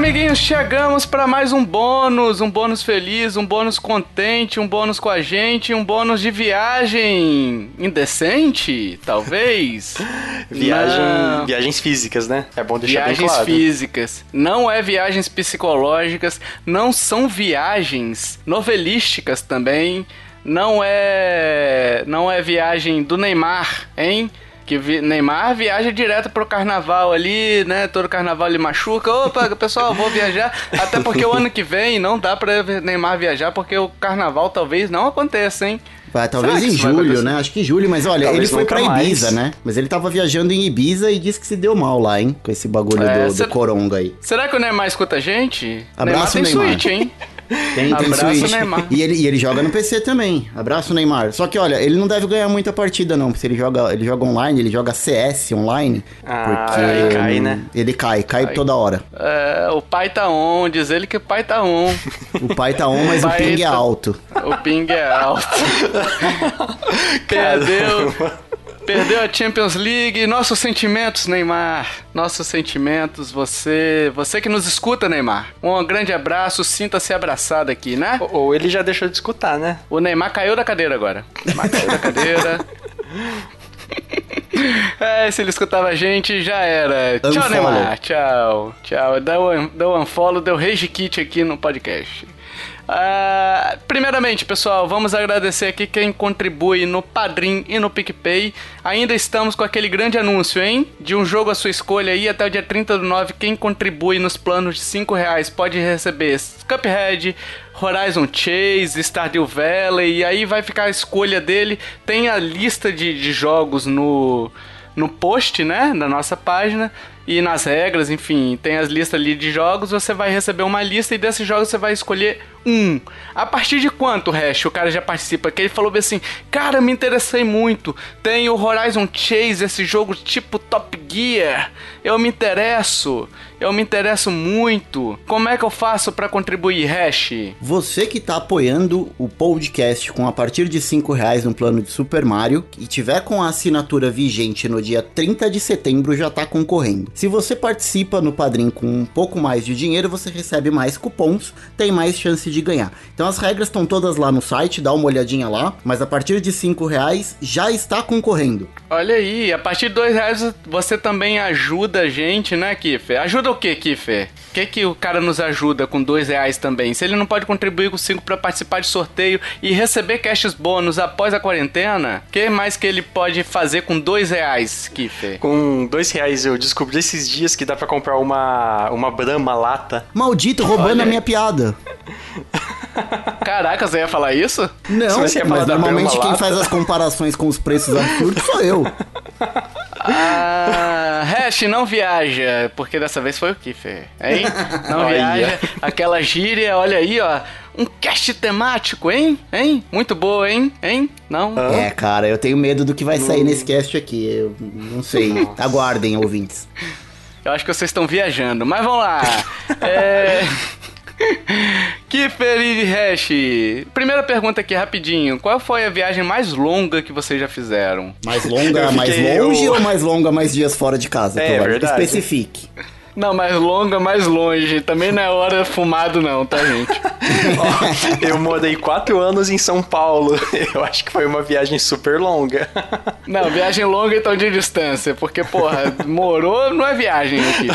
amiguinhos, chegamos para mais um bônus, um bônus feliz, um bônus contente, um bônus com a gente, um bônus de viagem indecente, talvez. Viagem, Não. viagens físicas, né? É bom deixar viagens bem claro. Viagens físicas. Não é viagens psicológicas, não são viagens novelísticas também, não é não é viagem do Neymar, hein? Que vi, Neymar viaja direto pro carnaval ali, né? Todo carnaval ele machuca. Opa, pessoal, vou viajar. Até porque o ano que vem não dá pra Neymar viajar, porque o carnaval talvez não aconteça, hein? Vai, talvez em julho, né? Acho que julho, mas olha, talvez ele foi pra Ibiza, mais. né? Mas ele tava viajando em Ibiza e disse que se deu mal lá, hein? Com esse bagulho é, do, do coronga aí. Será que o Neymar escuta a gente? Abraço, Neymar. Tem Neymar. Switch, hein? Tem, tem Abraço, Switch. Neymar. E ele, e ele joga no PC também. Abraço, Neymar. Só que, olha, ele não deve ganhar muita partida, não. Porque ele joga, ele joga online, ele joga CS online. Ah, porque ele cai, né? Ele cai, cai, cai. toda hora. É, o pai tá on, diz ele que o pai tá on. o pai tá on, mas o, o ping tá... é alto. O ping é alto. Perdeu. Perdeu a Champions League. Nossos sentimentos, Neymar. Nossos sentimentos. Você, você que nos escuta, Neymar. Um grande abraço. Sinta-se abraçado aqui, né? Ou, ou ele já deixou de escutar, né? O Neymar caiu da cadeira agora. Neymar caiu da cadeira. É, se ele escutava a gente, já era. Unfollow. Tchau, Neymar. Tchau. Tchau. Deu, deu unfollow, deu rage kit aqui no podcast. Uh, primeiramente, pessoal, vamos agradecer aqui quem contribui no Padrim e no PicPay. Ainda estamos com aquele grande anúncio, hein? De um jogo à sua escolha aí até o dia 30 do 9. Quem contribui nos planos de 5 reais pode receber Cuphead, Horizon Chase, Stardew Valley, e aí vai ficar a escolha dele. Tem a lista de, de jogos no, no post, né, da nossa página e nas regras, enfim, tem as listas ali de jogos, você vai receber uma lista e desses jogos você vai escolher um. A partir de quanto, Hash, o cara já participa? Que ele falou assim, cara, me interessei muito, tem o Horizon Chase, esse jogo tipo Top Gear, eu me interesso, eu me interesso muito. Como é que eu faço para contribuir, Hash? Você que tá apoiando o podcast com a partir de 5 reais no plano de Super Mario e tiver com a assinatura vigente no dia 30 de setembro já tá concorrendo. Se você participa no Padrim com um pouco mais de dinheiro, você recebe mais cupons, tem mais chance de ganhar. Então as regras estão todas lá no site, dá uma olhadinha lá, mas a partir de 5 reais já está concorrendo. Olha aí, a partir de 2 reais você também ajuda a gente, né, Kiffer? Ajuda o que, Kiffer? O que, que o cara nos ajuda com dois reais também? Se ele não pode contribuir com cinco para participar de sorteio e receber cash bônus após a quarentena, o que mais que ele pode fazer com dois reais, Kiffer? Com dois reais eu descobri esses dias que dá para comprar uma, uma Brahma lata. Maldito, roubando Olha. a minha piada. Caraca, você ia falar isso? Não, mas normalmente quem faz as comparações com os preços absurdos sou eu. Ah, Hash, não viaja, porque dessa vez foi o Kiffer, hein? Não viaja. Aquela gíria, olha aí, ó. Um cast temático, hein? Hein? Muito boa, hein? Hein? Não? É, cara, eu tenho medo do que vai sair nesse cast aqui. Eu não sei. Nossa. Aguardem, ouvintes. Eu acho que vocês estão viajando, mas vamos lá. é. Que feliz hash! Primeira pergunta aqui, rapidinho. Qual foi a viagem mais longa que vocês já fizeram? Mais longa, mais longe eu... ou mais longa, mais dias fora de casa? É, verdade. Especifique. Não, mais longa, mais longe. Também não é hora fumado, não, tá, gente? Ó, eu morei quatro anos em São Paulo. Eu acho que foi uma viagem super longa. Não, viagem longa então de distância, porque, porra, morou não é viagem aqui.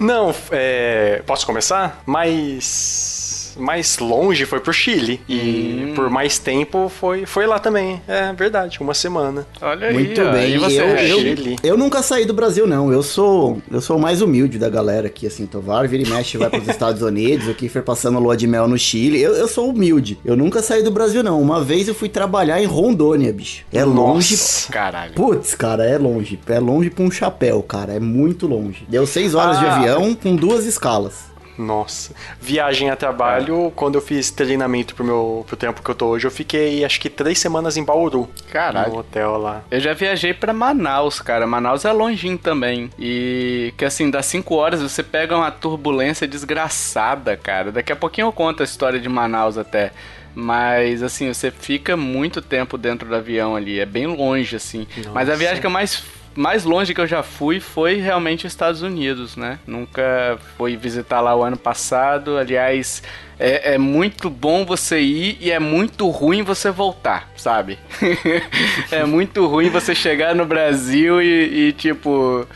Não, é... posso começar? Mas mais longe foi pro Chile. E hum. por mais tempo foi, foi lá também. É verdade, uma semana. Olha aí. Muito ó. bem. você, eu, eu, eu, nunca saí do Brasil, não. Eu sou eu sou o mais humilde da galera aqui, assim. Tovar, vira e mexe, vai pros Estados Unidos. O Kiefer passando lua de mel no Chile. Eu, eu sou humilde. Eu nunca saí do Brasil, não. Uma vez eu fui trabalhar em Rondônia, bicho. É Nossa, longe. Caralho. Putz, cara, é longe. É longe pra um chapéu, cara. É muito longe. Deu seis horas ah. de avião com duas escalas. Nossa. Viagem a trabalho, é. quando eu fiz treinamento pro, meu, pro tempo que eu tô hoje, eu fiquei acho que três semanas em Bauru. Caralho. No hotel lá. Eu já viajei para Manaus, cara. Manaus é longinho também. E que assim, das cinco horas você pega uma turbulência desgraçada, cara. Daqui a pouquinho eu conto a história de Manaus até. Mas, assim, você fica muito tempo dentro do avião ali. É bem longe, assim. Nossa. Mas a viagem que eu mais mais longe que eu já fui foi realmente os Estados Unidos, né? Nunca fui visitar lá o ano passado. Aliás, é, é, muito bom você ir e é muito ruim você voltar, sabe? é muito ruim você chegar no Brasil e, e tipo,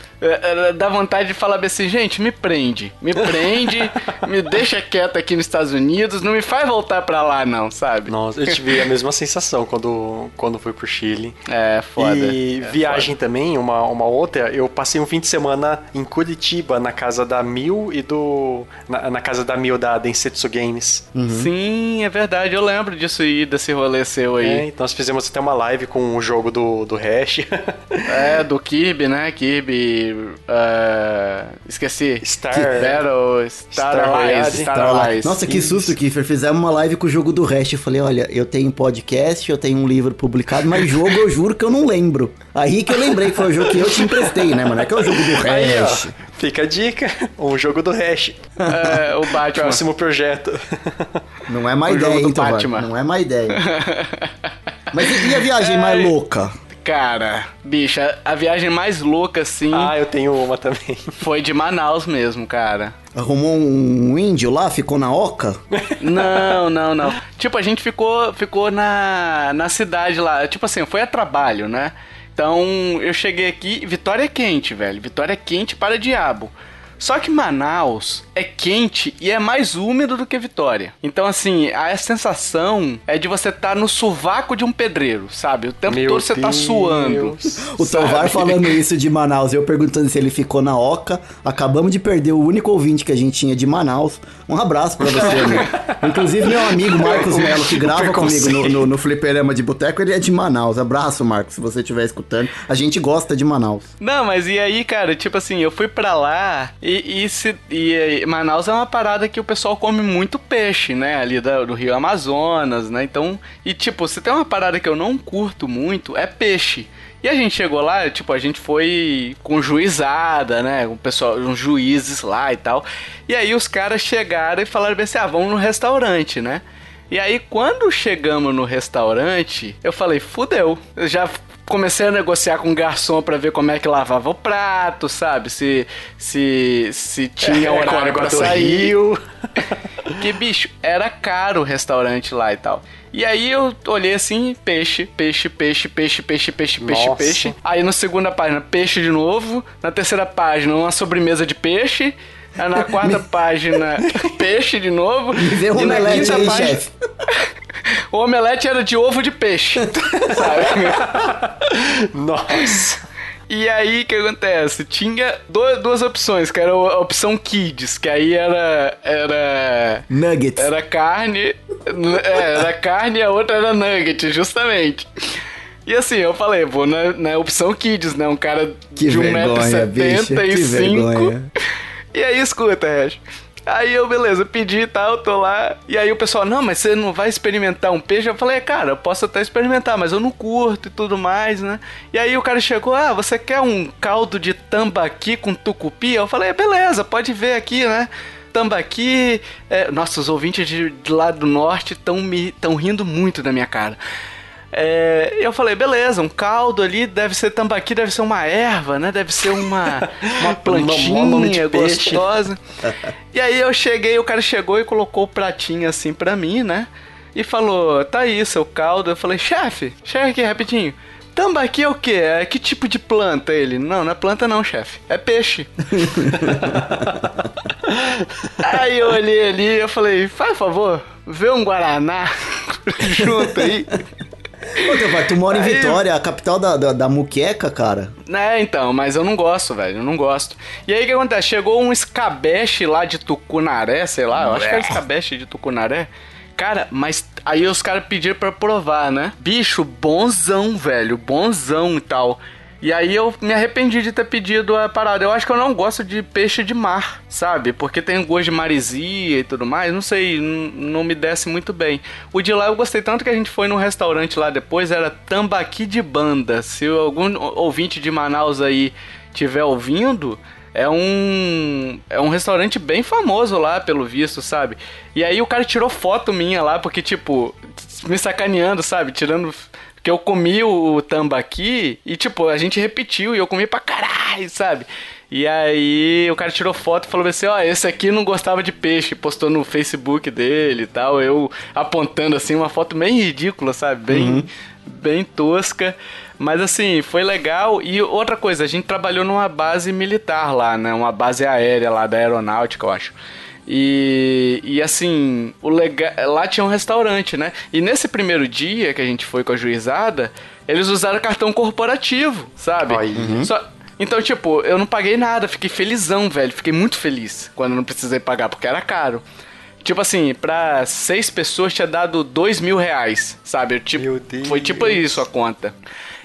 dá vontade de falar assim, gente, me prende, me prende, me deixa quieto aqui nos Estados Unidos, não me faz voltar pra lá não, sabe? Nossa, eu tive a mesma sensação quando, quando fui pro Chile. É, foda. E é viagem foda. também, uma, uma outra, eu passei um fim de semana em Curitiba, na casa da Mil e do... na, na casa da Mil da Densetsu Games. Uhum. Sim, é verdade, eu lembro disso aí, desse rolê seu aí. É, então nós fizemos até uma live com o jogo do, do Hash. é, do Kirby, né? Kirby. Uh, esqueci. Star. Battle. Star, Allies. Star Allies. Nossa, que susto, Kiffer. Fizemos uma live com o jogo do Hash. Eu falei, olha, eu tenho podcast, eu tenho um livro publicado, mas jogo eu juro que eu não lembro. Aí que eu lembrei que foi o jogo que eu te emprestei, né, mano? É que é o jogo do Hash. Aí, Fica a dica, um jogo do Hash. É, o Batman. Próximo projeto. Não é má o ideia, então, Batman. Não é má ideia. Mas e a viagem é... mais louca? Cara, bicha, a viagem mais louca, assim. Ah, eu tenho uma também. Foi de Manaus mesmo, cara. Arrumou um índio lá? Ficou na oca? Não, não, não. Tipo, a gente ficou, ficou na, na cidade lá. Tipo assim, foi a trabalho, né? Então eu cheguei aqui, Vitória é quente, velho. Vitória é quente para diabo. Só que Manaus é quente e é mais úmido do que Vitória. Então, assim, a sensação é de você estar tá no sovaco de um pedreiro, sabe? O tempo Meu todo você Deus. tá suando. O Tovar falando isso de Manaus, eu perguntando se ele ficou na Oca. Acabamos de perder o único ouvinte que a gente tinha de Manaus. Um abraço para você, né? Inclusive, meu amigo Marcos Melo, que grava comigo no, no, no Fliperama de Boteco, ele é de Manaus. Abraço, Marcos, se você estiver escutando. A gente gosta de Manaus. Não, mas e aí, cara? Tipo assim, eu fui para lá e, e, se, e, Manaus é uma parada que o pessoal come muito peixe, né? Ali do, do Rio Amazonas, né? Então, e tipo, se tem uma parada que eu não curto muito, é peixe. E a gente chegou lá, tipo, a gente foi com juizada, né? Com pessoal, uns juízes lá e tal. E aí os caras chegaram e falaram assim: ah, vamos no restaurante, né? E aí, quando chegamos no restaurante, eu falei, fudeu. Eu já comecei a negociar com o garçom para ver como é que lavava o prato, sabe? Se se se tinha é, horário para sair. que bicho, era caro o restaurante lá e tal. E aí eu olhei assim, peixe, peixe, peixe, peixe, peixe, peixe, peixe, Nossa. peixe. Aí na segunda página, peixe de novo. Na terceira página, uma sobremesa de peixe. Aí na quarta página, peixe de novo. Vê e na quinta aí, página. Chefe. O omelete era de ovo de peixe. sabe? Nossa. E aí, o que acontece? Tinha duas, duas opções, que era a opção Kids, que aí era... Era... Nuggets. Era carne... É, era carne e a outra era nugget, justamente. E assim, eu falei, vou na, na opção Kids, né? Um cara que de 1,75m. E aí, escuta, Hash. Aí eu, beleza, pedi e tal, tô lá. E aí o pessoal, não, mas você não vai experimentar um peixe? Eu falei, cara, eu posso até experimentar, mas eu não curto e tudo mais, né? E aí o cara chegou, ah, você quer um caldo de tambaqui com tucupi? Eu falei, beleza, pode ver aqui, né? Tambaqui. É... Nossa, os ouvintes de, de lá do norte estão me tão rindo muito da minha cara. É, eu falei, beleza, um caldo ali deve ser tambaqui, deve ser uma erva, né? Deve ser uma, uma plantinha gostosa. e aí eu cheguei, o cara chegou e colocou o pratinho assim pra mim, né? E falou, tá aí, seu caldo. Eu falei, chefe, chega aqui rapidinho. Tambaqui é o quê? É que tipo de planta ele? Não, não é planta não, chefe. É peixe. aí eu olhei ali e eu falei, faz favor, vê um Guaraná junto aí. Ô, teu pai, tu mora em Vitória, a capital da, da, da muqueca, cara. É, então, mas eu não gosto, velho, eu não gosto. E aí o que acontece? Chegou um escabeche lá de Tucunaré, sei lá, eu acho que era escabeche de Tucunaré. Cara, mas aí os caras pediram pra provar, né? Bicho, bonzão, velho, bonzão e tal. E aí eu me arrependi de ter pedido a parada. Eu acho que eu não gosto de peixe de mar, sabe? Porque tem gosto de marisia e tudo mais. Não sei, não me desce muito bem. O de lá eu gostei tanto que a gente foi num restaurante lá depois, era Tambaqui de Banda. Se algum ouvinte de Manaus aí tiver ouvindo, é um é um restaurante bem famoso lá, pelo visto, sabe? E aí o cara tirou foto minha lá, porque, tipo, me sacaneando, sabe? Tirando Porque eu comi o tambaqui e, tipo, a gente repetiu e eu comi pra caralho, sabe? E aí o cara tirou foto e falou assim, ó, oh, esse aqui não gostava de peixe, postou no Facebook dele e tal, eu apontando assim uma foto bem ridícula, sabe? Bem, uhum. bem tosca. Mas assim, foi legal. E outra coisa, a gente trabalhou numa base militar lá, né? Uma base aérea lá da aeronáutica, eu acho. E, e assim, o legal, lá tinha um restaurante, né? E nesse primeiro dia que a gente foi com a juizada, eles usaram cartão corporativo, sabe? Uhum. Só, então, tipo, eu não paguei nada, fiquei felizão, velho. Fiquei muito feliz quando não precisei pagar, porque era caro. Tipo assim, pra seis pessoas tinha dado dois mil reais, sabe? Tipo, foi tipo isso a conta.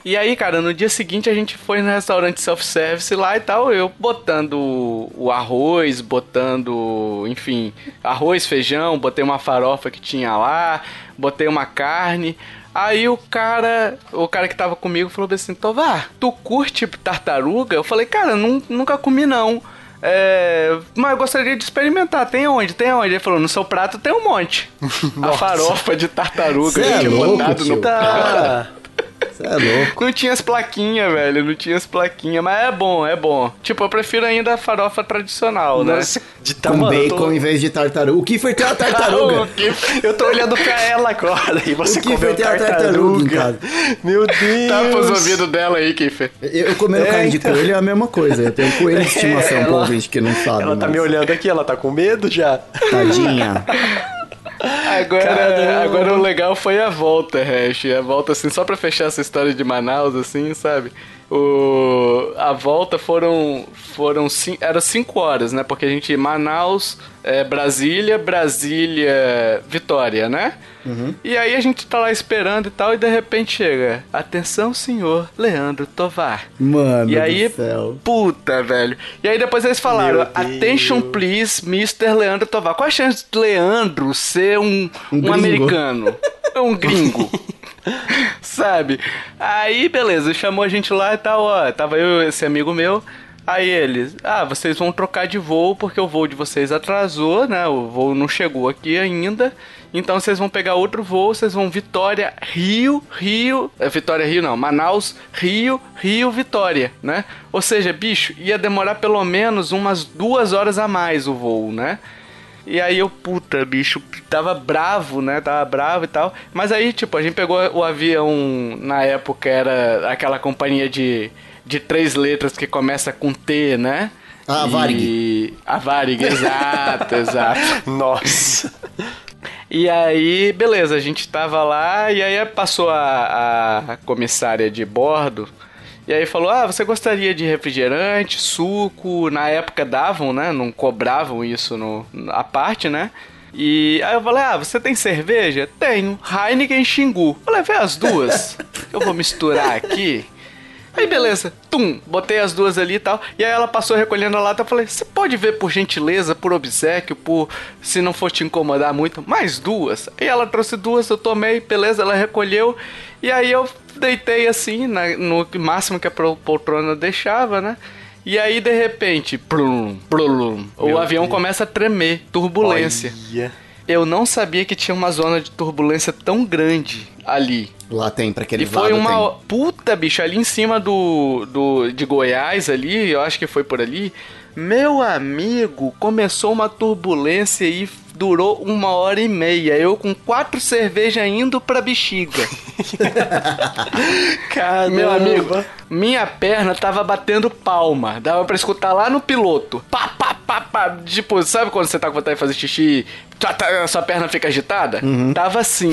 E aí, cara, no dia seguinte a gente foi no restaurante self-service lá e tal, eu botando o arroz, botando, enfim, arroz, feijão, botei uma farofa que tinha lá, botei uma carne. Aí o cara, o cara que tava comigo falou assim: Tovar, tu curte tartaruga? Eu falei, cara, nunca comi não. É, mas eu gostaria de experimentar. Tem onde? Tem onde? Ele falou: no seu prato tem um monte. a farofa de tartaruga Cê é louco, no prato. Você é louco. Não tinha as plaquinhas, velho. Não tinha as plaquinhas. Mas é bom, é bom. Tipo, eu prefiro ainda a farofa tradicional, né? Nossa, de Com bacon tô... em vez de tartaruga. O Kiffer tem uma tartaruga. eu tô olhando pra ela agora. E você o Kiffer tem uma tartaruga em casa. Meu Deus. Tapa os ouvidos dela aí, Kiffer. Eu, eu comendo é, carne então... de coelho é a mesma coisa. Eu tenho um coelho de estimação, é, ela... pro ouvinte que não sabe. Ela tá mas... me olhando aqui, ela tá com medo já. Tadinha. Agora, agora o legal foi a volta, Hash. A volta, assim, só pra fechar essa história de Manaus, assim, sabe? O, a volta foram. foram cinco, Era cinco horas, né? Porque a gente. Manaus, é, Brasília, Brasília, Vitória, né? Uhum. E aí a gente tá lá esperando e tal, e de repente chega. Atenção, senhor Leandro Tovar. Mano, e aí, céu. puta, velho. E aí depois eles falaram: Attention, please, Mr. Leandro Tovar. Qual a chance de Leandro ser um, um, um americano? um gringo. Sabe? Aí, beleza, chamou a gente lá e tal, ó. Tava eu esse amigo meu. Aí eles, ah, vocês vão trocar de voo porque o voo de vocês atrasou, né? O voo não chegou aqui ainda. Então vocês vão pegar outro voo, vocês vão Vitória, Rio, Rio. É, Vitória, Rio não, Manaus, Rio, Rio, Vitória, né? Ou seja, bicho, ia demorar pelo menos umas duas horas a mais o voo, né? E aí eu, puta, bicho, tava bravo, né? Tava bravo e tal. Mas aí, tipo, a gente pegou o avião, na época era aquela companhia de, de três letras que começa com T, né? Ah, a Varig. A Varig, exato, exato. Nossa. E aí, beleza, a gente tava lá e aí passou a, a comissária de bordo e aí falou: Ah, você gostaria de refrigerante, suco? Na época davam, né? Não cobravam isso no, a parte, né? E aí eu falei: Ah, você tem cerveja? Tenho. Heineken e Xingu. falei: Vê as duas. eu vou misturar aqui. Aí beleza, tum, botei as duas ali e tal. E aí ela passou recolhendo a lata. Eu falei: Você pode ver por gentileza, por obsequio, por se não for te incomodar muito, mais duas. Aí ela trouxe duas, eu tomei, beleza, ela recolheu. E aí eu deitei assim, na, no máximo que a poltrona deixava, né? E aí, de repente, plum, plum, o avião Deus. começa a tremer, turbulência. Olha. Eu não sabia que tinha uma zona de turbulência tão grande ali. Lá tem, pra aquele E foi uma tem. puta, bicho, ali em cima do, do de Goiás ali, eu acho que foi por ali. Meu amigo, começou uma turbulência e durou uma hora e meia. Eu com quatro cervejas indo pra bexiga. Caramba. Meu amigo, minha perna tava batendo palma. Dava pra escutar lá no piloto. Pá, pá, pá, pá. Tipo, sabe quando você tá com vontade de fazer xixi a sua perna fica agitada? Uhum. Tava assim.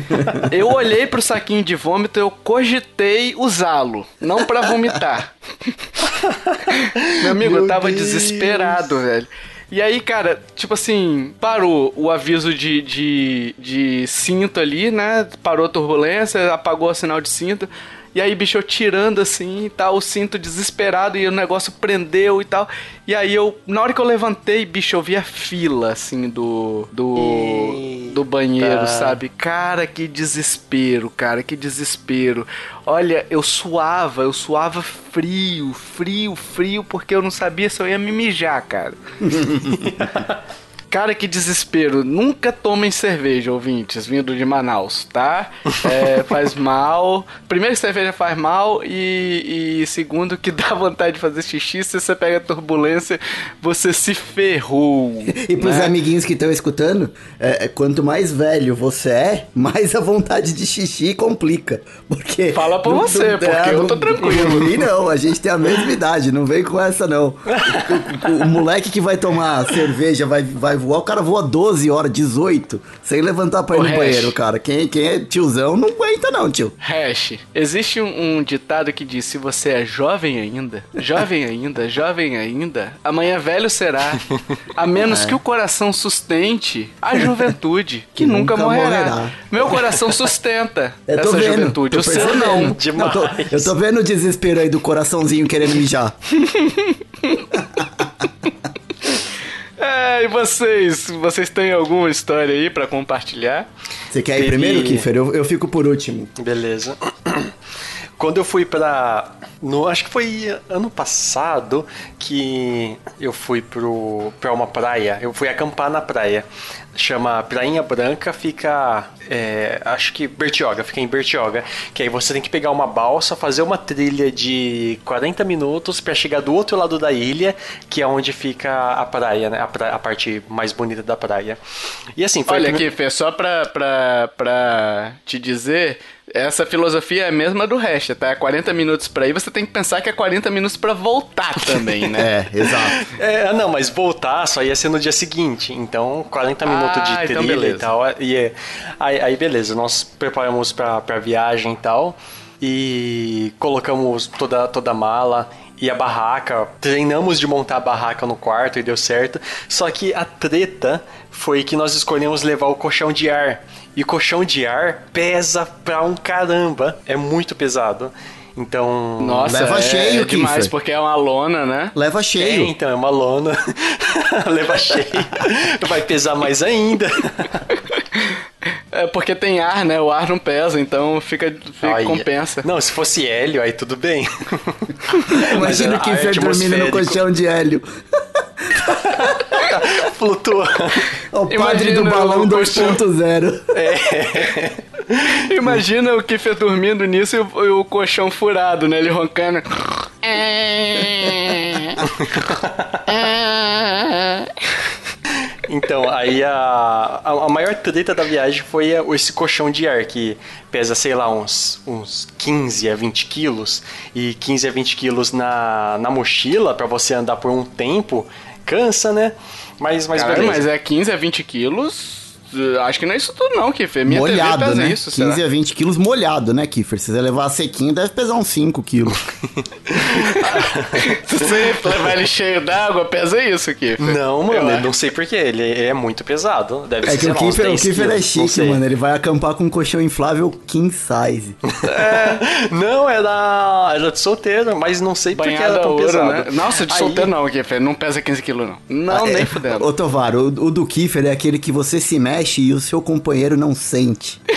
eu olhei pro saquinho de vômito, eu cogitei usá-lo. Não para vomitar. Meu amigo, Meu eu tava Deus. desesperado, velho. E aí, cara, tipo assim, parou o aviso de, de, de cinto ali, né? Parou a turbulência, apagou o sinal de cinto. E aí, bicho, eu tirando assim e tal, o cinto desesperado e o negócio prendeu e tal. E aí eu, na hora que eu levantei, bicho, eu vi a fila, assim, do. do. Eita. do banheiro, sabe? Cara, que desespero, cara, que desespero. Olha, eu suava, eu suava frio, frio, frio, porque eu não sabia se eu ia me mijar, cara. Cara, que desespero. Nunca tomem cerveja, ouvintes, vindo de Manaus, tá? É, faz mal. Primeiro, cerveja faz mal. E, e, segundo, que dá vontade de fazer xixi. Se você pega turbulência, você se ferrou. e pros né? amiguinhos que estão escutando, é, é, quanto mais velho você é, mais a vontade de xixi complica. Porque. Fala pra você, porque é, eu tô tranquilo. E não, a gente tem a mesma idade, não vem com essa, não. o, o, o moleque que vai tomar cerveja, vai, vai voar, o cara voa 12 horas, 18, sem levantar pra ir no hash. banheiro, cara. Quem, quem é tiozão não aguenta não, tio. Hash, existe um, um ditado que diz, se você é jovem ainda, jovem ainda, jovem ainda, amanhã velho será, a menos é. que o coração sustente a juventude, que, que nunca, nunca morrerá. morrerá. Meu coração sustenta essa vendo, juventude, o seu não. Demais. Eu, tô, eu tô vendo o desespero aí do coraçãozinho querendo mijar. É, e vocês? Vocês têm alguma história aí para compartilhar? Você quer ir Teve... primeiro, Kiffer? Eu, eu fico por último. Beleza. Quando eu fui pra. No, acho que foi ano passado que eu fui pro, pra uma praia. Eu fui acampar na praia chama Prainha Branca, fica. É, acho que Bertioga, fica em Bertioga. Que aí você tem que pegar uma balsa, fazer uma trilha de 40 minutos para chegar do outro lado da ilha, que é onde fica a praia, né? A, pra, a parte mais bonita da praia. E assim, foi. Olha aqui, Fê, só pra, pra, pra te dizer essa filosofia é a mesma do resto, tá? 40 minutos pra ir, você tem que pensar que é 40 minutos pra voltar também, né? é, exato. É, não, mas voltar só ia ser no dia seguinte. Então, 40 minutos ah, de então trilha então e tal. E, é, aí, aí, beleza, nós preparamos pra, pra viagem e tal. E colocamos toda, toda a mala e a barraca. Treinamos de montar a barraca no quarto e deu certo. Só que a treta foi que nós escolhemos levar o colchão de ar. E colchão de ar pesa pra um caramba. É muito pesado. Então. Nossa, leva é, cheio, é demais, porque é uma lona, né? Leva cheio. É, então, é uma lona. leva cheio. Vai pesar mais ainda. É porque tem ar, né? O ar não pesa, então fica, fica compensa. Não, se fosse hélio, aí tudo bem. Imagina o Kiffer é dormindo no colchão de hélio. Flutua. O padre Imagina do balão 2.0. É. Imagina o Kiffer dormindo nisso e o, e o colchão furado, né? Ele roncando. Então, aí a, a, a, maior treta da viagem foi esse colchão de ar, que pesa, sei lá, uns, uns 15 a 20 quilos. E 15 a 20 quilos na, na mochila, para você andar por um tempo, cansa, né? Mas, mas Caramba, mas é 15 a 20 quilos Acho que não é isso tudo, não, Kiffer. Minha molhado, TV né? isso, 15 será? a 20 quilos molhado, né, Kiffer? Se você levar a sequinho, deve pesar uns 5 quilos. Se você levar ele cheio d'água, pesa isso, Kiffer. Não, mano, eu não sei porquê. Ele é muito pesado. Deve é ser que o Kiffer, o Kiffer é chique, mano. Ele vai acampar com um colchão inflável king size. É, não, era, era de solteiro, mas não sei porquê era tão ouro, pesado. Né? Nossa, de Aí... solteiro não, Kiffer. Não pesa 15 quilos, não. Não, ah, nem é, fudendo. Ô, Tovar, o, o do Kiffer é aquele que você se mexe mexe e o seu companheiro não sente.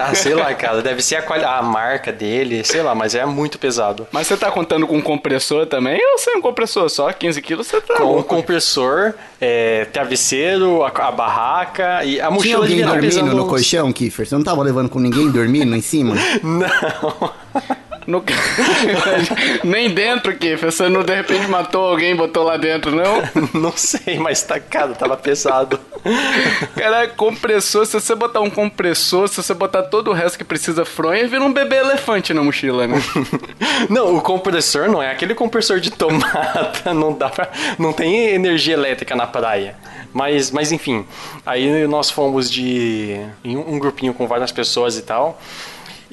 ah, sei lá, cara. Deve ser a, a marca dele, sei lá, mas é muito pesado. Mas você tá contando com compressor também ou sem um compressor? Só 15 quilos você tá. Com louco. compressor, é, travesseiro, a, a, barraca e a mochila Tinha alguém dormindo pesando... no colchão, Kiffer? Você não tava levando com ninguém dormindo em cima? não. No... Nem dentro, que Você não de repente matou alguém e botou lá dentro, não? não sei, mas tá, cara, tava pesado. Cara, compressor, se você botar um compressor, se você botar todo o resto que precisa fronha, vira um bebê elefante na mochila, né? não, o compressor não é aquele compressor de tomada, não dá pra... Não tem energia elétrica na praia. Mas, mas enfim, aí nós fomos de um grupinho com várias pessoas e tal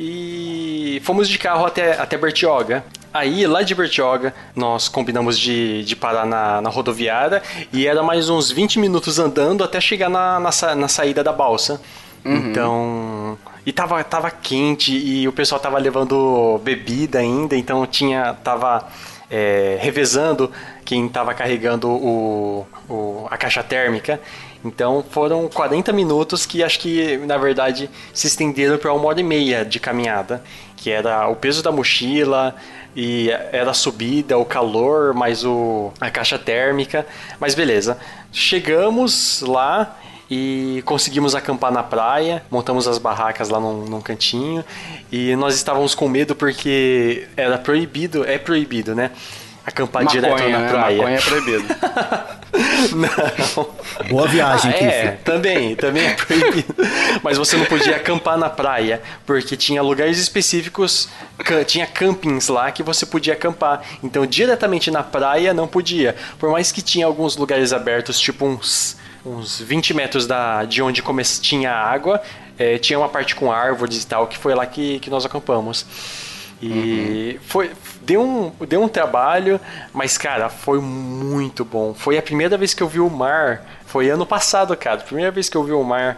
e fomos de carro até, até Bertioga. Aí, lá de Bertioga, nós combinamos de, de parar na, na rodoviária e era mais uns 20 minutos andando até chegar na, na, na saída da balsa. Uhum. Então. E tava, tava quente e o pessoal tava levando bebida ainda, então tinha. tava é, revezando quem tava carregando o, o, a caixa térmica. Então foram 40 minutos que acho que, na verdade, se estenderam para uma hora e meia de caminhada. que era o peso da mochila e era a subida, o calor, mais o, a caixa térmica. Mas beleza. Chegamos lá e conseguimos acampar na praia, montamos as barracas lá num, num, cantinho e nós estávamos com medo porque era proibido, é proibido, né? Acampar Maconha, direto na né? praia. Maconha é proibido. não. Boa viagem, ah, É, também, também é proibido. Mas você não podia acampar na praia, porque tinha lugares específicos, tinha campings lá que você podia acampar. Então, diretamente na praia não podia. Por mais que tinha alguns lugares abertos, tipo uns uns 20 metros da, de onde come, tinha água, é, tinha uma parte com árvores e tal, que foi lá que, que nós acampamos. E uhum. foi, deu, um, deu um trabalho, mas, cara, foi muito bom. Foi a primeira vez que eu vi o mar. Foi ano passado, cara. Primeira vez que eu vi o mar.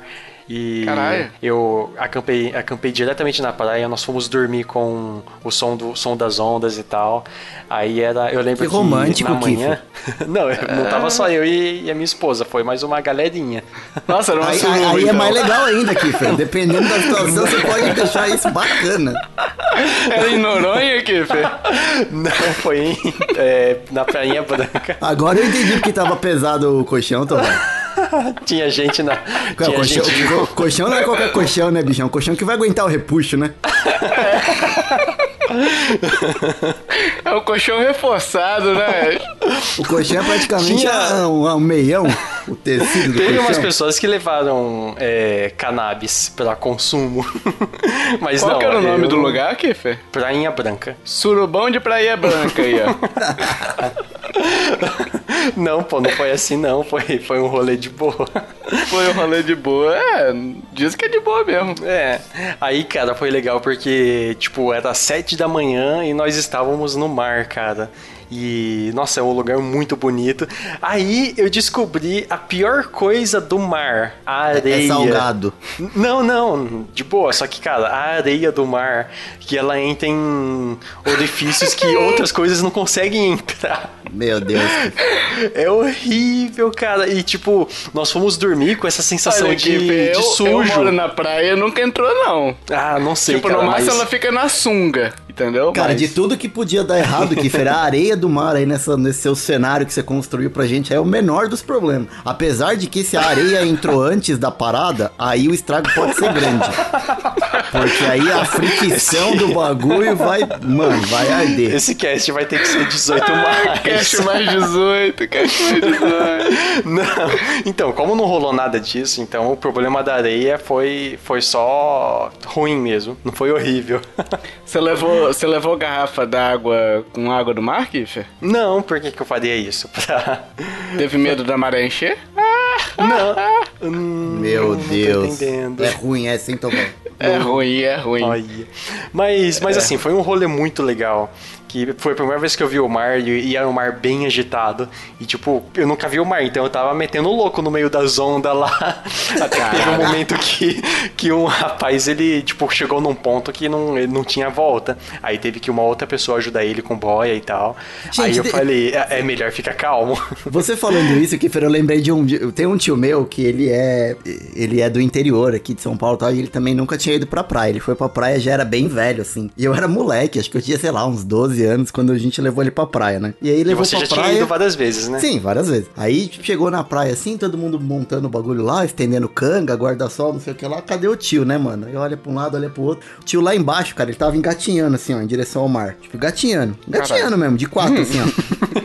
E Caralho. eu acampei, acampei diretamente na praia, nós fomos dormir com o som, do, som das ondas e tal. Aí era. Eu lembro que, romântico, na manhã. não, não tava só eu e, e, a minha esposa, foi mais uma galerinha. Nossa, era uma aí, suruba, aí, aí então. é mais legal ainda, Kiffer. Dependendo da situação, você pode deixar isso bacana. Era em Noronha, Kiffer? Não, foi em, é, na Prainha Branca. Agora eu entendi porque tava pesado o colchão, Tomás. tinha gente na. Tinha colchão, gente... co colchão não é qualquer colchão, né, bichão? Colchão que vai aguentar o repuxo, né? É o colchão reforçado, né? O colchão é praticamente tinha... um, um meião, o tecido do Teve colchão. umas pessoas que levaram é, cannabis para consumo. Mas Qual não, que era o nome eu... do lugar, Kiffer? Prainha Branca. Surubão de Praia Branca aí, ó. não, pô, não foi assim não. Foi, foi um rolê de boa. Foi um rolê de boa. É, diz que é de boa mesmo. É. Aí, cara, foi legal porque, tipo, era sete da manhã e nós estávamos no mar, cara. E, nossa, é um lugar muito bonito. Aí eu descobri a pior coisa do mar: a areia. É salgado. Não, não, de boa. Só que, cara, a areia do mar, que ela entra em orifícios que outras coisas não conseguem entrar. Meu Deus. É horrível, cara. E, tipo, nós fomos dormir com essa sensação Olha, de, Kiffer, de eu, sujo. Eu moro na praia nunca entrou, não. Ah, não sei, tipo, cara. no máximo mas... ela fica na sunga, entendeu? Cara, Mas- de tudo que podia dar errado, Kiffer, a areia do mar aí nessa, nesse seu cenário que você construiu pra gente é o menor dos problemas. Apesar de que se a areia entrou antes da parada, aí o estrago pode ser grande. Porque aí a fricção do bagulho vai, mano, vai arder. Esse cast vai ter que ser 18 Ah, mais. Cash mais 18, cash mais 18. Não. Então, como não rolou nada disso, então o problema da areia foi, foi só ruim mesmo. Não foi horrível. Você levou, você levou garrafa d'água com água do mar, Kiffer? Não, por que, que eu faria isso? Pra... Teve medo da maré encher? Não. Hum, Meu não tô Deus. entendendo. É ruim essa, hein, Tomás? É ruim, é ruim. Olha. Mas, mas É. assim, foi um rolê muito legal. Que foi a primeira vez que eu vi o mar e, era um mar bem agitado. E tipo, eu nunca vi o mar, então eu tava metendo louco no meio das ondas lá. Até que teve um momento que, que um rapaz, ele, tipo, chegou num ponto que não, não tinha volta. Aí teve que uma outra pessoa ajudar ele com boia e tal. Gente, Aí eu de- falei, é, é melhor ficar calmo. Você falando isso, Kiffer, eu lembrei de um. Tem um tio meu que ele é. Ele é do interior aqui de São Paulo e tal, e ele também nunca tinha ido pra praia. Ele foi pra praia já era bem velho, assim. E eu era moleque, acho que eu tinha, sei lá, uns 12 anos quando a gente levou ele pra praia, né? E aí E levou você pra já praia. tinha ido várias vezes, né? Sim, várias vezes. Aí chegou na praia assim, todo mundo montando o bagulho lá, estendendo canga, guarda-sol, não sei o que lá. Cadê o tio, né, mano? Aí olha pra um lado, olha pro outro. O tio lá embaixo, cara, ele tava engatinhando assim, ó, em direção ao mar. Tipo, gatinhando. Gatinhando mesmo, de quatro, assim, ó.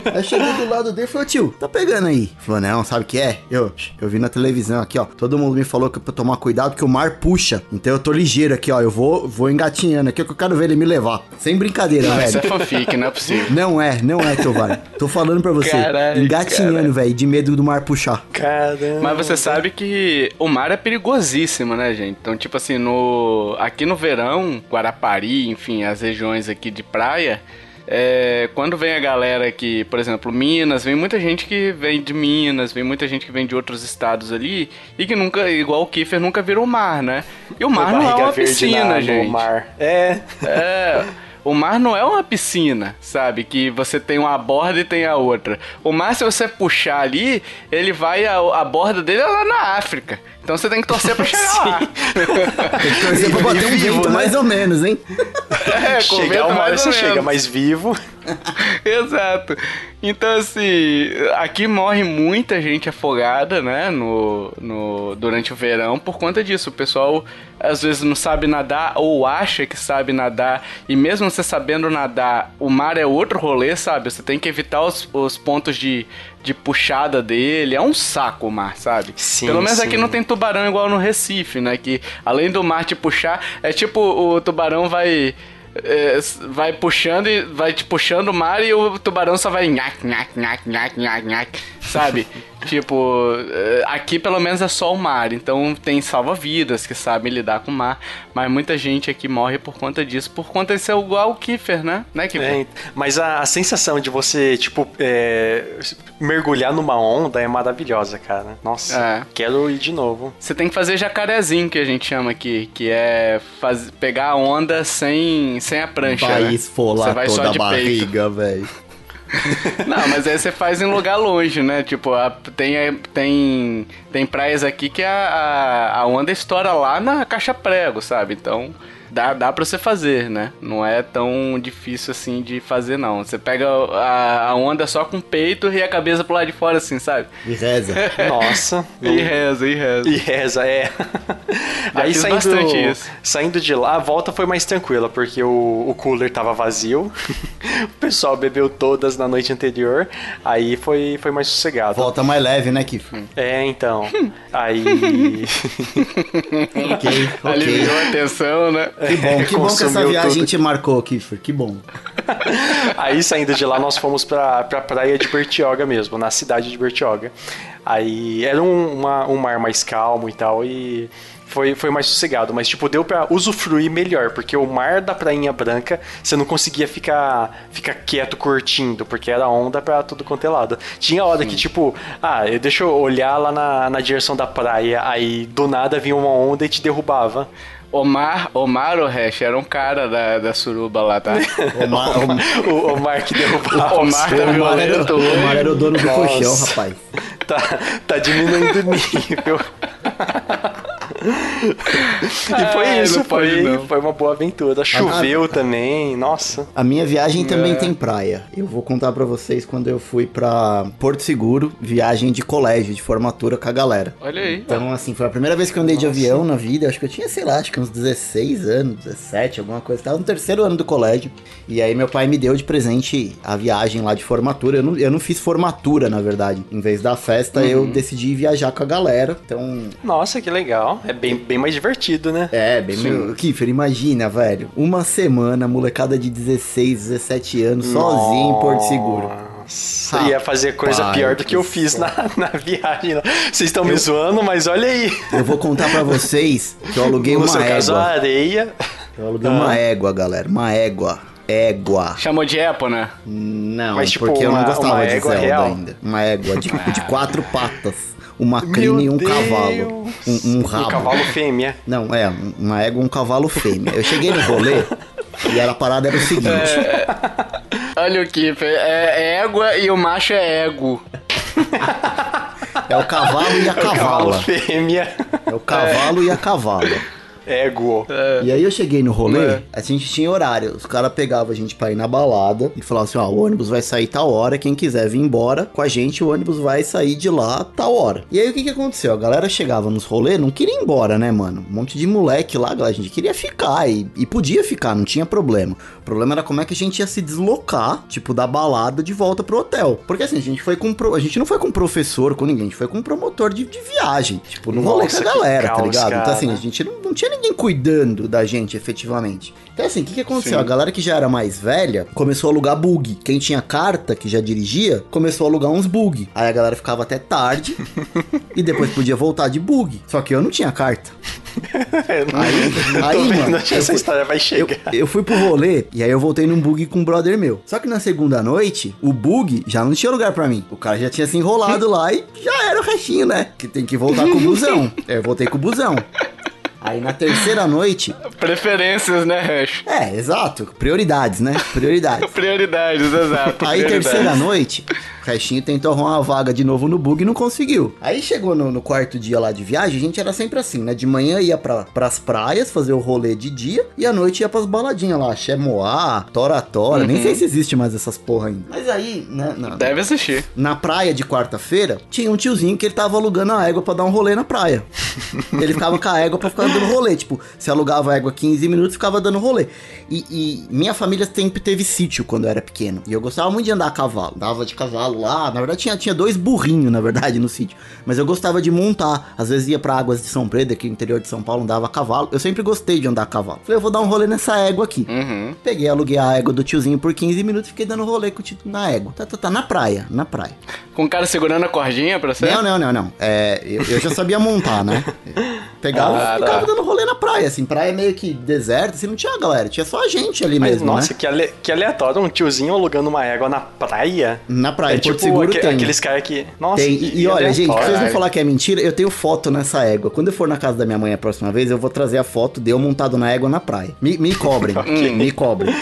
Aí chegou do lado dele e falou, tio, tá pegando aí? Falou, não, sabe o que é? Eu, eu vi na televisão aqui, ó. Todo mundo me falou que é pra tomar cuidado que o mar puxa. Então eu tô ligeiro aqui, ó. Eu vou, vou engatinhando aqui, que eu quero ver ele me levar. Sem brincadeira, Não, velho. É fanfic, não é possível. Não é, não é, Tovar. Tô falando pra você. Caralho, engatinhando, velho, de medo do mar puxar. Caramba. Mas você sabe que o mar é perigosíssimo, né, gente? Então, tipo assim, no aqui no verão, Guarapari, enfim, as regiões aqui de praia, é, quando vem a galera aqui, por exemplo, Minas, vem muita gente que vem de Minas, vem muita gente que vem de outros estados ali e que nunca, igual o Kiefer, nunca viram o mar, né? E o mar não é uma piscina, gente. mar. É. É. O mar não é uma piscina, sabe? Que você tem uma borda e tem a outra. O mar, se você puxar ali, ele vai. A, a borda dele é lá na África. Então você tem que torcer pra chegar lá. tem que torcer pra bater um vento né? mais ou menos, hein? É, com chegar uma hora você chega mais vivo. Exato. Então, assim, aqui morre muita gente afogada, né, no, no, durante o verão por conta disso. O pessoal às vezes não sabe nadar ou acha que sabe nadar, e mesmo você sabendo nadar, o mar é outro rolê, sabe? Você tem que evitar os, os pontos de, de puxada dele. É um saco o mar, sabe? Sim, Pelo menos sim. aqui não tem tubarão igual no Recife, né? Que além do mar te puxar, é tipo o tubarão vai é, vai puxando e vai te puxando o mar e o tubarão só vai nhac, nhac, nhac, nhac, nhac, nhac, sabe? tipo, é, aqui pelo menos é só o mar, então tem salva-vidas que sabem lidar com o mar, mas muita gente aqui morre por conta disso, por conta de ser igual o Kiefer, né? né Kiefer? É, mas a, a, sensação de você, tipo, é, mergulhar numa onda é maravilhosa, cara. Nossa, é. quero ir de novo. Você tem que fazer jacarezinho, que a gente chama aqui, que é faz, pegar a onda sem, sem a prancha. Vai né? esfolar vai toda a barriga, velho. Não, mas aí você faz em lugar longe, né? Tipo, a, tem, tem, tem praias aqui que a, a, a onda estoura lá na caixa prego, sabe? Então dá, dá pra você fazer, né? Não é tão difícil assim de fazer, não. Você pega a, a onda só com o peito e a cabeça pro lado de fora, assim, sabe? E reza. Nossa. e reza, e reza. E reza, é. Aí saindo, saindo de lá, a volta foi mais tranquila, porque o, o cooler tava vazio. o pessoal bebeu todas na noite anterior. Aí foi, foi mais sossegado. Volta mais leve, né, Kif? É, então. Aí. ok, ok. Aliviou a tensão, né? Que bom, que bom que essa viagem tudo. te marcou, Kiffer, que bom. Aí saindo de lá, nós fomos pra, pra praia de Bertioga mesmo, na cidade de Bertioga. Aí era um, uma, um mar mais calmo e tal, e foi, foi mais sossegado, mas tipo, deu para usufruir melhor, porque o mar da Prainha Branca, você não conseguia ficar, ficar quieto curtindo, porque era onda pra tudo quanto é lado. Tinha hora Sim. que, tipo, ah, deixa eu olhar lá na, na direção da praia, aí do nada vinha uma onda e te derrubava. Omar, Omar o Hash era um cara da, da suruba lá, tá? Omar, o Omar que derrubava. O Omar, o Omar, era, o Omar era o dono do Nossa. colchão, rapaz. Tá, tá diminuindo o nível. e foi isso, foi, foi uma boa aventura. Choveu a, também, nossa. A minha viagem também é. tem praia. Eu vou contar para vocês quando eu fui para Porto Seguro, viagem de colégio, de formatura com a galera. Olha aí. Então, assim, foi a primeira vez que eu andei nossa. de avião na vida. Acho que eu tinha, sei lá, acho que uns 16 anos, 17, alguma coisa. Tava no terceiro ano do colégio. E aí meu pai me deu de presente a viagem lá de formatura. Eu não, eu não fiz formatura, na verdade. Em vez da festa, uhum. eu decidi viajar com a galera. Então. Nossa, que legal. É bem, bem mais divertido, né? É, bem meu... Kiffer, imagina, velho. Uma semana, molecada de 16, 17 anos, Nossa. sozinho em Porto Seguro. Nossa, ia fazer coisa Pai, pior do que, que eu fiz na, na viagem. Vocês estão eu... me zoando, mas olha aí. Eu vou contar para vocês que eu aluguei no uma seu égua. Caso, a areia. Eu aluguei ah. uma égua, galera. Uma égua. Égua. Chamou de Apple, né? Não, Mas, tipo, porque uma, eu não gostava de Zelda real. ainda. Uma égua de, de quatro patas uma crina e um Deus. cavalo. Um, um rabo. Um cavalo fêmea. Não, é, uma égua um cavalo fêmea. Eu cheguei no rolê e a parada era o seguinte. É, olha o que, é, é égua e o macho é ego. É o cavalo e a cavala. É o cavalo fêmea. É o cavalo é. e a cavala. Ego. É. E aí eu cheguei no rolê, é. a gente tinha horário. Os caras pegavam a gente pra ir na balada e falavam assim: ó, o ônibus vai sair tal hora. Quem quiser vir embora com a gente, o ônibus vai sair de lá tal hora. E aí o que que aconteceu? A galera chegava nos rolês, não queria ir embora, né, mano? Um monte de moleque lá, a gente queria ficar e, e podia ficar, não tinha problema. O problema era como é que a gente ia se deslocar, tipo, da balada de volta pro hotel. Porque assim, a gente foi com. Pro... A gente não foi com professor, com ninguém, a gente foi com promotor de, de viagem. Tipo, no rolê com a galera, tá caos, tá ligado? Cara. Então assim, a gente não, não tinha ninguém cuidando da gente efetivamente. Então, assim, o que, que aconteceu? Sim. A galera que já era mais velha começou a alugar bug. Quem tinha carta, que já dirigia, começou a alugar uns bug. Aí a galera ficava até tarde e depois podia voltar de bug. Só que eu não tinha carta. aí, aí mano, essa fui, história vai chegar. Eu, eu, fui pro rolê e aí eu voltei num bug com um brother meu. Só que na segunda noite, o bug já não tinha lugar para mim. O cara já tinha se enrolado lá e já era o restinho, né? Que tem que voltar com o busão. eu voltei com o busão. Aí na terceira noite. Preferências, né, Rush? É, exato. Prioridades, né? Prioridades. Prioridades, exato. Aí prioridades. terceira noite, Restinho tentou arrumar uma vaga de novo no bug e não conseguiu. Aí chegou no, no quarto dia lá de viagem, a gente era sempre assim, né? De manhã ia pra, pras praias fazer o rolê de dia e à noite ia pras baladinhas lá, Chemoá, Tora Tora, nem sei se existe mais essas porra ainda. Mas aí, né? na- Deve existir. na praia de quarta-feira, tinha um tiozinho que ele tava alugando a égua pra dar um rolê na praia. ele ficava com a égua pra ficar dando rolê. Tipo, se alugava a égua 15 minutos, ficava dando rolê. E, e minha família sempre teve sítio quando eu era pequeno. E eu gostava muito de andar a cavalo. Dava de cavalo lá. Na verdade, tinha, tinha dois burrinhos, na verdade, no sítio. Mas eu gostava de montar. Às vezes ia pra Águas de São Pedro, aqui no interior de São Paulo, andava a cavalo. Eu sempre gostei de andar a cavalo. Falei, eu vou dar um rolê nessa égua aqui. Uhum. Peguei, aluguei a égua do tiozinho por 15 minutos e fiquei dando rolê com o tio na égua. Tá, tá, tá, na praia, na praia. Com o cara segurando a cordinha pra você? Não, não, não, não. É, eu, eu já sabia montar, né? Pegava Ah, e ficava tá. dando rolê na praia, assim. Praia meio que deserta, assim, não tinha galera. Tinha só a gente ali Mas, mesmo, nossa, né? que, ale- que aleatório, um tiozinho alugando uma égua na praia. Na praia, é tipo Seguro aque- tem. aqueles caras que. Nossa, Tem. que- E, e olha, gente, se aleatório. vocês não falar que é mentira, eu tenho foto nessa égua. Quando eu for na casa da minha mãe a próxima vez, eu vou trazer a foto de eu montado na égua na praia. Me, me cobrem. Me cobrem.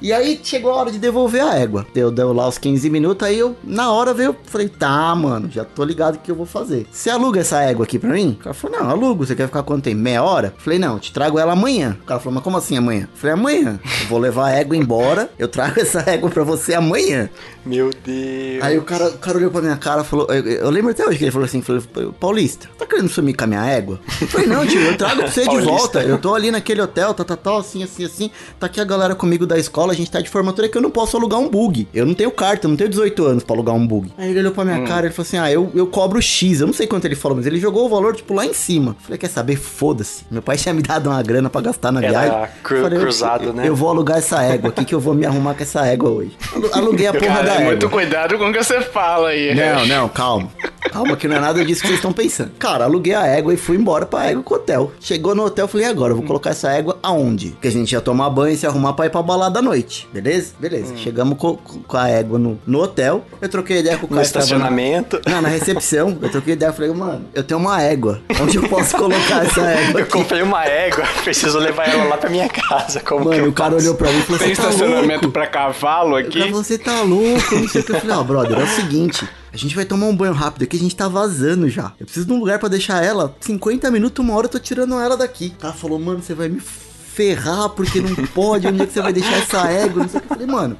E aí chegou a hora de devolver a égua. Deu, deu lá os 15 minutos, aí eu, na hora, veio, falei, tá, mano, já tô ligado o que eu vou fazer. Você aluga essa égua aqui pra mim? O cara falou, não, alugo. Você quer ficar quanto tempo? Meia hora? Falei, não, eu te trago ela amanhã. O cara falou, mas como assim amanhã? Falei, amanhã. Eu vou levar a égua embora, eu trago essa égua pra você amanhã. Meu Deus. Aí o cara, o cara olhou pra minha cara e falou. Eu, eu lembro até hoje que ele falou assim: falou, Paulista, tá querendo sumir com a minha égua? Eu falei, não, tio, eu trago pra você de volta. Eu tô ali naquele hotel, tá, tá, tá, assim, assim, assim. Tá aqui a galera comigo da escola, a gente tá de formatura que eu não posso alugar um bug. Eu não tenho carta, eu não tenho 18 anos pra alugar um bug. Aí ele olhou pra minha cara e falou assim: ah, eu, eu cobro X. Eu não sei quanto ele falou, mas ele jogou o valor, tipo, lá em cima. Eu falei, quer saber? Foda-se. Meu pai tinha me dado uma grana pra gastar na Era viagem. cru- falei, cruzado, eu, né? Eu vou alugar essa égua aqui que eu vou me arrumar com essa égua hoje. Alu- Aluguei a porra Cara, da é égua. muito cuidado com o que você fala aí. Não, não, calma. Calma que não é nada disso que vocês estão pensando. Cara, aluguei a égua e fui embora pra égua com o hotel. Chegou no hotel, falei, e agora? Eu vou colocar essa égua aonde? Porque a gente ia tomar banho e se arrumar pra ir pra balada à noite. Beleza? Beleza. Chegamos co- co- com, a égua no, no hotel. Eu troquei ideia com o No cara que tava na- estacionamento. Não, na recepção. Eu troquei ideia. Falei, mano, eu tenho uma égua. Onde eu posso colocar essa égua Eu comprei uma égua, preciso levar ela lá pra minha casa. Como que Mano, eu o cara faço? olhou pra mim e falou, Tem tá estacionamento louco? pra cavalo aqui? cara você tá louco, não sei o que. Eu falei, ó, brother, é o seguinte. A gente vai tomar um banho rápido aqui, a gente tá vazando já. Eu preciso de um lugar pra deixar ela. 50 minutos, uma hora eu tô tirando ela daqui. O cara falou, mano, você vai me ferrar porque não pode. Onde é que você vai deixar essa égua? Não sei o que. Eu falei, mano,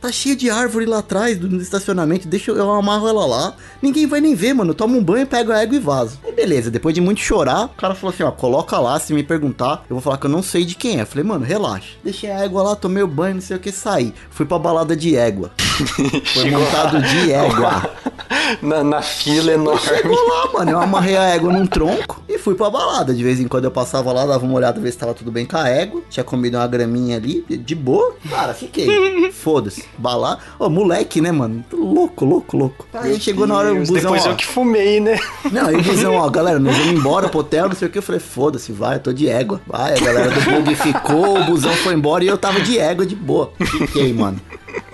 tá cheio de árvore lá atrás do estacionamento. Deixa eu, eu amarro ela lá. Ninguém vai nem ver, mano. Eu tomo um banho, pego a égua e vazo. Aí beleza, depois de muito chorar, o cara falou assim: ó, coloca lá. Se me perguntar, eu vou falar que eu não sei de quem é. Eu falei, mano, relaxa. Deixei a égua lá, tomei o banho, não sei o que, saí. Fui pra balada de égua. Foi montado de égua. Na, na fila enorme. Chegou lá, mano. Eu amarrei a égua num tronco e fui pra balada. De vez em quando eu passava lá, dava uma olhada, ver se tava tudo bem com a égua. Tinha comido uma graminha ali, de- de boa. Cara, fiquei. Foda-se. Balar. Ô, moleque, né, mano? Louco, louco, louco. Aí chegou na hora o Deus, busão. Depois ó. eu que fumei, né? Não, aí o busão, ó, galera, nós vamos embora pro hotel, não sei o que. Eu falei, foda-se, vai, eu tô de égua. Vai, a galera do bug ficou, o busão foi embora e eu tava de égua de boa. Fiquei, mano.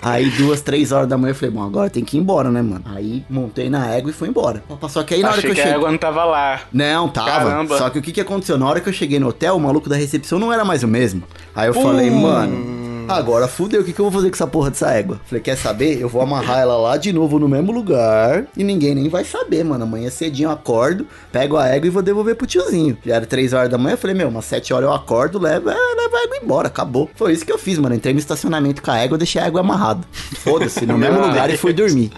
Aí duas, três horas da manhã eu falei, bom, agora tem que ir embora, né, mano? Aí montei na égua e fui embora. Só que aí na hora Achei que eu a cheguei. água não tava lá. Não, tava. Caramba. Só que o que, que aconteceu? Na hora que eu cheguei no hotel, o maluco da recepção não era mais o mesmo. Aí eu falei, mano, agora fudeu, o que, que eu vou fazer com essa porra dessa égua? Falei, quer saber? Eu vou amarrar ela lá de novo no mesmo lugar e ninguém nem vai saber, mano. Amanhã cedinho eu acordo, pego a égua e vou devolver pro tiozinho. Já era três horas da manhã, eu falei, meu, umas sete horas eu acordo, levo, é, levo a égua embora, acabou. Foi isso que eu fiz, mano. Entrei no estacionamento com a égua, deixei a égua amarrada. Foda-se, no mesmo lugar e fui dormir.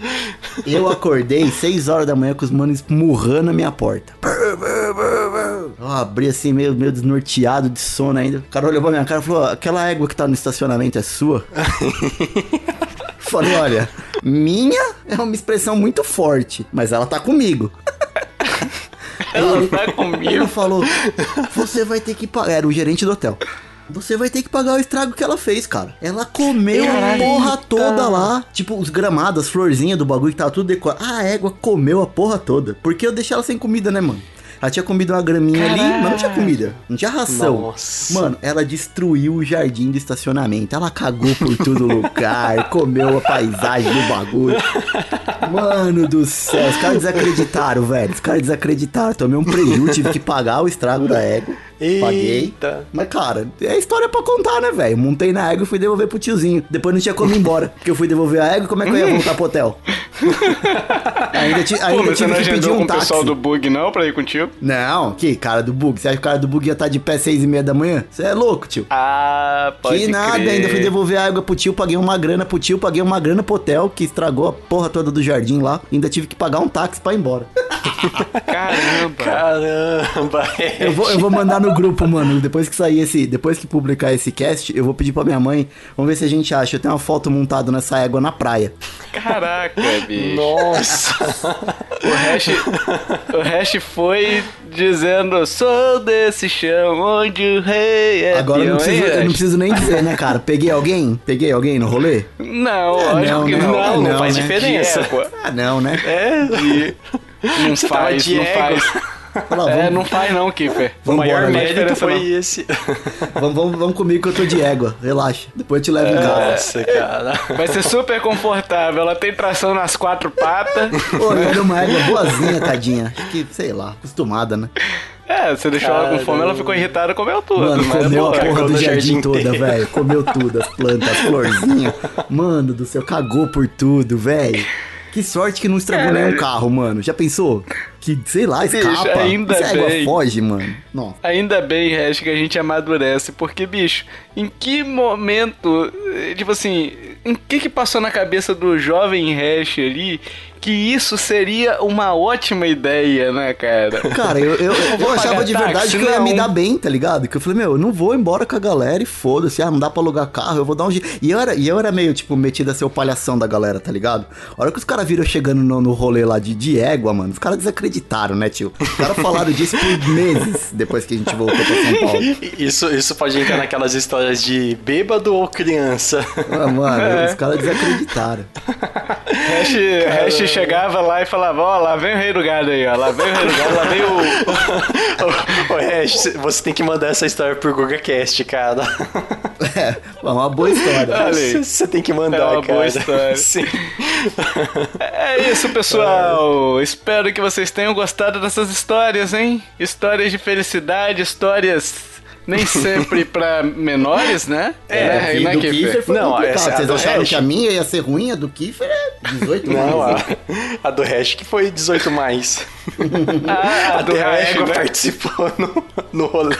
Eu acordei seis horas da manhã com os manos murrando a minha porta. Eu abri assim, meio, meio desnorteado de sono ainda. O cara olhou pra minha cara e falou: aquela égua que tá no estacionamento é sua? Falei, olha, minha é uma expressão muito forte, mas ela tá comigo. Ela tá Ele comigo. falou: Você vai ter que pagar. Era o gerente do hotel. Você vai ter que pagar o estrago que ela fez, cara. Ela comeu a porra toda lá. Tipo, os gramados, as florzinhas do bagulho que tava tudo decorado. A égua comeu a porra toda. Porque eu deixei ela sem comida, né, mano? Ela tinha comido uma graminha ali, mas não tinha comida. Não tinha ração. Nossa. Mano, ela destruiu o jardim do estacionamento. Ela cagou por todo lugar, comeu a paisagem do bagulho. Mano do céu, os caras desacreditaram, velho. Os caras desacreditaram. Tomei um prejuízo, tive que pagar o estrago da égua. Paguei. Eita. Mas, cara, é história pra contar, né, velho? Montei na égua e fui devolver pro tiozinho. Depois não tinha como ir embora. Porque eu fui devolver a égua, como é que eu ia voltar pro hotel? ainda ti- Pô, ainda você tive não que pedir um com o táxi. pessoal do Bug não pra ir contigo? Não, que cara do bug? Você acha que o cara do bug ia estar de pé seis e meia da manhã? Você é louco, tio. Ah, pode que nada, crer. ainda fui devolver a água pro tio, paguei uma grana pro tio, paguei uma grana pro hotel, que estragou a porra toda do jardim lá. Ainda tive que pagar um táxi pra ir embora. Caramba. Caramba. Eu vou, eu vou mandar no grupo, mano. Depois que sair esse. Depois que publicar esse cast, eu vou pedir pra minha mãe. Vamos ver se a gente acha. Eu tenho uma foto montada nessa égua na praia. Caraca, bicho. Nossa. O hash, o hash foi dizendo: Sou desse chão onde o rei é Agora eu não, preciso, eu não preciso nem dizer, né, cara? Peguei alguém? Peguei alguém no rolê? Não, Ah, lógico não, que né? não. Não, não não, faz né? diferença. É, pô. Ah, não, né? É. Não Você tava faz, não faz. Fala, É, não faz não, Kiffer. O maior faz mérito foi não. esse. vamos, vamos, vamos comigo que eu tô de égua. Relaxa. Depois eu te levo em casa. Nossa, cara. Vai ser super confortável. Ela tem tração nas quatro patas. Pô, era uma égua boazinha, tadinha. Acho que, sei lá, acostumada, né? É, você deixou ela com fome, ela ficou irritada, comeu tudo. Mano, mas é comeu a boa. porra do jardim jardim toda, velho. Comeu tudo, as plantas, as florzinhas. Mano do céu, cagou por tudo, velho. Que sorte que não estragou Caralho. nenhum carro, mano. Já pensou? Que, sei lá, Bicho, escapa. ainda Essa égua bem. foge, mano. Nossa. Ainda bem, Hash, que a gente amadurece, porque, bicho, em que momento, eh, tipo assim, em que que passou na cabeça do jovem Hash ali que isso seria uma ótima ideia, né, cara? Cara, eu, eu, eu vou achava de verdade táxi, que eu ia me dar bem, tá ligado? Que eu falei, meu, eu não vou embora com a galera e foda-se. Ah, não dá pra alugar carro, eu vou dar um jeito. E eu era, e eu era meio, tipo, metido a ser o palhação da galera, tá ligado? A hora que os caras viram eu chegando no, no rolê lá de, de égua, mano, os caras desacreditaram, né, tio? Os caras falaram disso por meses depois que a gente voltou pra São Paulo. Isso, isso pode entrar naquelas histórias de bêbado ou criança. Ah, mano, É. os caras desacreditaram. Hash, Hash chegava lá e falava, ó, lá vem o rei do gado aí, ó, lá vem o rei do gado, lá vem o... Ô, Hash, você tem que mandar essa história pro GugaCast, cara. É, é uma boa história. Você tem que mandar, É uma cara. boa história. Sim. É isso, pessoal. Espero que vocês tenham gostado dessas histórias, hein? Histórias de felicidade, histórias nem sempre pra menores, né? É, e né, do Kiffer? Kiefer foi Não, complicado. essa é Vocês acharam que a minha ia ser ruim? A do Kiefer é 18 Não, mais. a, a do Hash que foi 18 mais. Ah, a do Até a Hash, égua né? participou no, no rolê.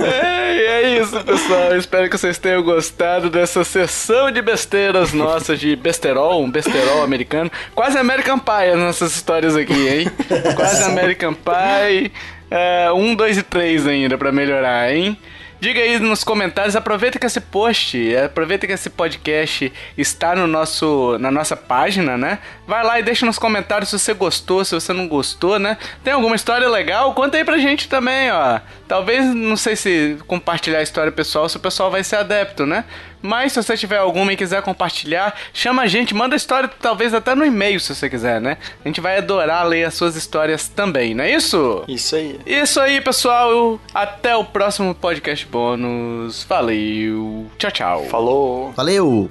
É, é isso, pessoal. Espero que vocês tenham gostado dessa sessão de besteiras nossas, de besterol, um besterol americano. Quase American Pie as nossas histórias aqui, hein? Quase American Pie. É, um, dois e três ainda pra melhorar, hein? Diga aí nos comentários, aproveita que esse post, aproveita que esse podcast está no nosso, na nossa página, né? Vai lá e deixa nos comentários se você gostou, se você não gostou, né? Tem alguma história legal? Conta aí pra gente também, ó. Talvez, não sei se compartilhar a história pessoal, se o pessoal vai ser adepto, né? Mas se você tiver alguma e quiser compartilhar, chama a gente, manda a história, talvez até no e-mail, se você quiser, né? A gente vai adorar ler as suas histórias também, não é isso? Isso aí. Isso aí, pessoal. Até o próximo podcast bônus. Valeu. Tchau, tchau. Falou. Valeu!